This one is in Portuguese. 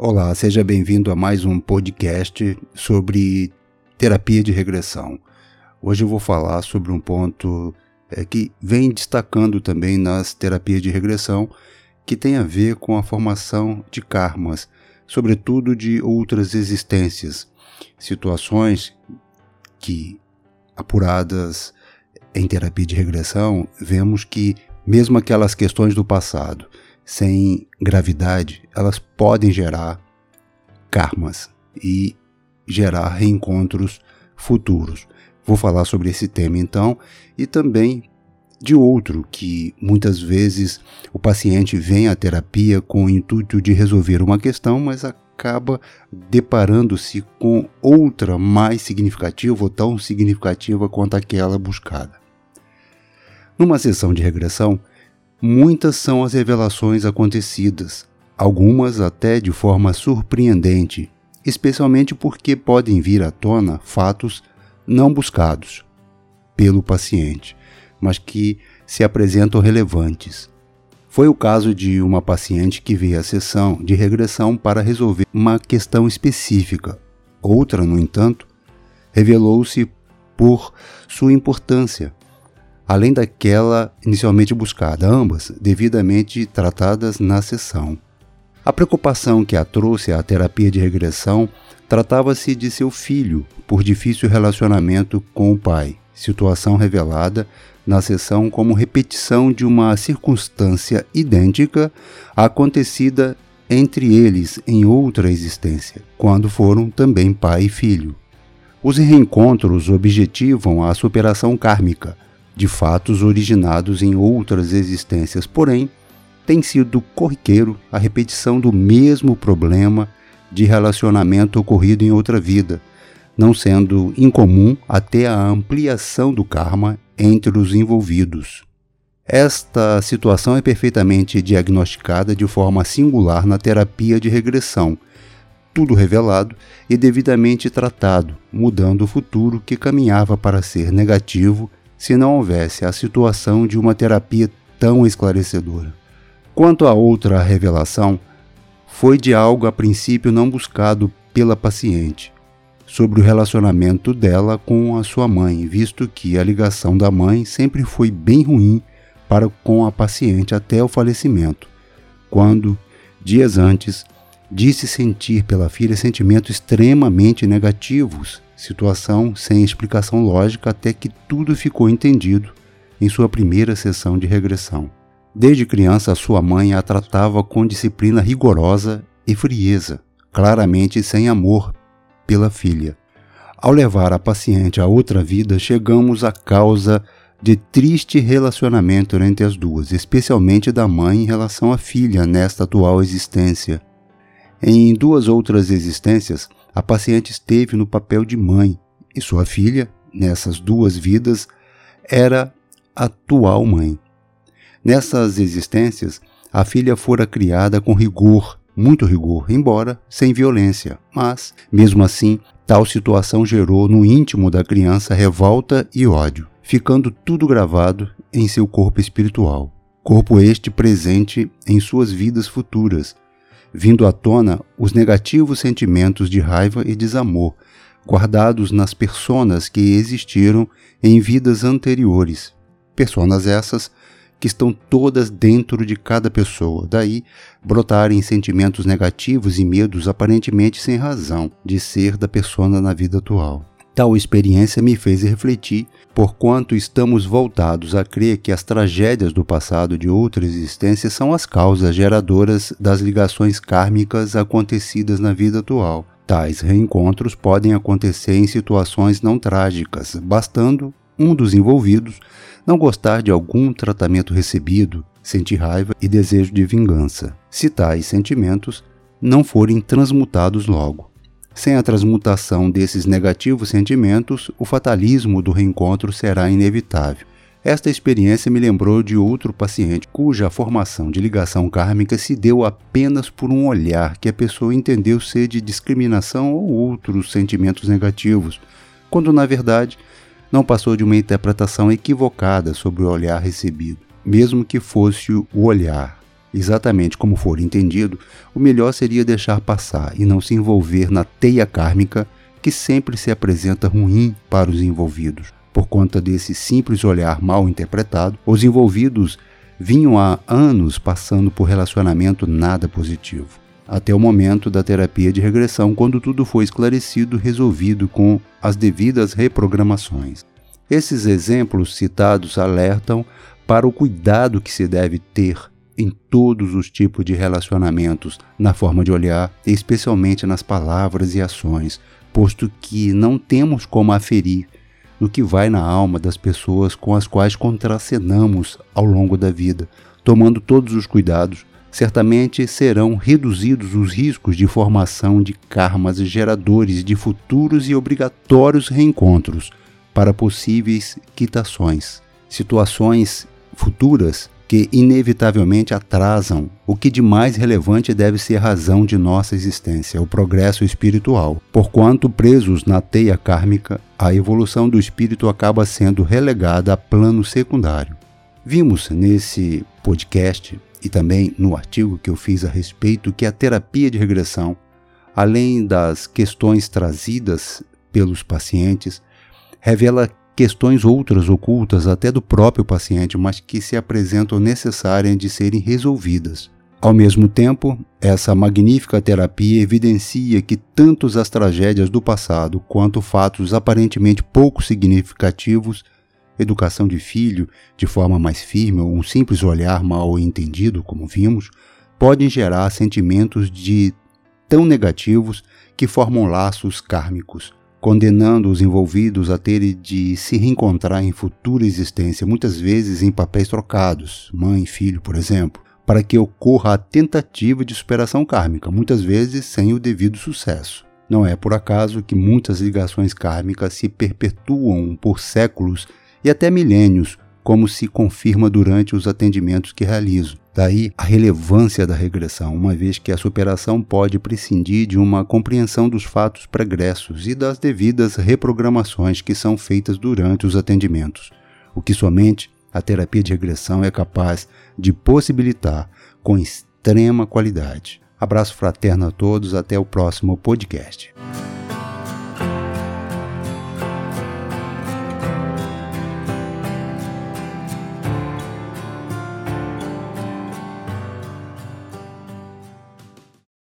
Olá, seja bem-vindo a mais um podcast sobre terapia de regressão. Hoje eu vou falar sobre um ponto é, que vem destacando também nas terapias de regressão, que tem a ver com a formação de karmas, sobretudo de outras existências, situações que, apuradas em terapia de regressão, vemos que, mesmo aquelas questões do passado, sem gravidade, elas podem gerar karmas e gerar reencontros futuros. Vou falar sobre esse tema então e também de outro que muitas vezes o paciente vem à terapia com o intuito de resolver uma questão, mas acaba deparando-se com outra mais significativa ou tão significativa quanto aquela buscada. Numa sessão de regressão, Muitas são as revelações acontecidas, algumas até de forma surpreendente, especialmente porque podem vir à tona fatos não buscados pelo paciente, mas que se apresentam relevantes. Foi o caso de uma paciente que veio à sessão de regressão para resolver uma questão específica. Outra, no entanto, revelou-se por sua importância além daquela inicialmente buscada, ambas devidamente tratadas na sessão. A preocupação que a trouxe à terapia de regressão tratava-se de seu filho por difícil relacionamento com o pai, situação revelada na sessão como repetição de uma circunstância idêntica acontecida entre eles em outra existência, quando foram também pai e filho. Os reencontros objetivam a superação kármica de fatos originados em outras existências, porém, tem sido corriqueiro a repetição do mesmo problema de relacionamento ocorrido em outra vida, não sendo incomum até a ampliação do karma entre os envolvidos. Esta situação é perfeitamente diagnosticada de forma singular na terapia de regressão, tudo revelado e devidamente tratado, mudando o futuro que caminhava para ser negativo se não houvesse a situação de uma terapia tão esclarecedora. Quanto à outra revelação, foi de algo a princípio não buscado pela paciente, sobre o relacionamento dela com a sua mãe, visto que a ligação da mãe sempre foi bem ruim para com a paciente até o falecimento, quando, dias antes, disse sentir pela filha sentimentos extremamente negativos situação sem explicação lógica até que tudo ficou entendido em sua primeira sessão de regressão. Desde criança, sua mãe a tratava com disciplina rigorosa e frieza, claramente sem amor pela filha. Ao levar a paciente a outra vida, chegamos à causa de triste relacionamento entre as duas, especialmente da mãe em relação à filha nesta atual existência. Em duas outras existências, a paciente esteve no papel de mãe e sua filha, nessas duas vidas, era atual mãe. Nessas existências, a filha fora criada com rigor, muito rigor, embora sem violência, mas, mesmo assim, tal situação gerou no íntimo da criança revolta e ódio, ficando tudo gravado em seu corpo espiritual. Corpo este presente em suas vidas futuras, vindo à tona os negativos sentimentos de raiva e desamor, guardados nas personas que existiram em vidas anteriores. Personas essas que estão todas dentro de cada pessoa, daí brotarem sentimentos negativos e medos aparentemente sem razão de ser da persona na vida atual. Tal experiência me fez refletir, porquanto estamos voltados a crer que as tragédias do passado de outra existência são as causas geradoras das ligações kármicas acontecidas na vida atual. Tais reencontros podem acontecer em situações não trágicas, bastando um dos envolvidos não gostar de algum tratamento recebido, sentir raiva e desejo de vingança, se tais sentimentos não forem transmutados logo. Sem a transmutação desses negativos sentimentos, o fatalismo do reencontro será inevitável. Esta experiência me lembrou de outro paciente cuja formação de ligação kármica se deu apenas por um olhar que a pessoa entendeu ser de discriminação ou outros sentimentos negativos, quando na verdade não passou de uma interpretação equivocada sobre o olhar recebido, mesmo que fosse o olhar exatamente como for entendido, o melhor seria deixar passar e não se envolver na teia kármica que sempre se apresenta ruim para os envolvidos. Por conta desse simples olhar mal interpretado, os envolvidos vinham há anos passando por relacionamento nada positivo, até o momento da terapia de regressão, quando tudo foi esclarecido e resolvido com as devidas reprogramações. Esses exemplos citados alertam para o cuidado que se deve ter em todos os tipos de relacionamentos, na forma de olhar, especialmente nas palavras e ações, posto que não temos como aferir no que vai na alma das pessoas com as quais contracenamos ao longo da vida. Tomando todos os cuidados, certamente serão reduzidos os riscos de formação de karmas geradores de futuros e obrigatórios reencontros para possíveis quitações. Situações futuras que inevitavelmente atrasam o que de mais relevante deve ser razão de nossa existência, o progresso espiritual. Porquanto presos na teia kármica, a evolução do espírito acaba sendo relegada a plano secundário. Vimos nesse podcast e também no artigo que eu fiz a respeito que a terapia de regressão, além das questões trazidas pelos pacientes, revela questões outras ocultas até do próprio paciente, mas que se apresentam necessárias de serem resolvidas. Ao mesmo tempo, essa magnífica terapia evidencia que tanto as tragédias do passado quanto fatos aparentemente pouco significativos, educação de filho de forma mais firme ou um simples olhar mal entendido, como vimos, podem gerar sentimentos de tão negativos que formam laços kármicos, condenando os envolvidos a terem de se reencontrar em futura existência, muitas vezes em papéis trocados, mãe e filho, por exemplo, para que ocorra a tentativa de superação kármica, muitas vezes sem o devido sucesso. Não é por acaso que muitas ligações kármicas se perpetuam por séculos e até milênios, como se confirma durante os atendimentos que realizo. Daí a relevância da regressão, uma vez que a superação pode prescindir de uma compreensão dos fatos pregressos e das devidas reprogramações que são feitas durante os atendimentos, o que somente a terapia de regressão é capaz de possibilitar com extrema qualidade. Abraço fraterno a todos, até o próximo podcast.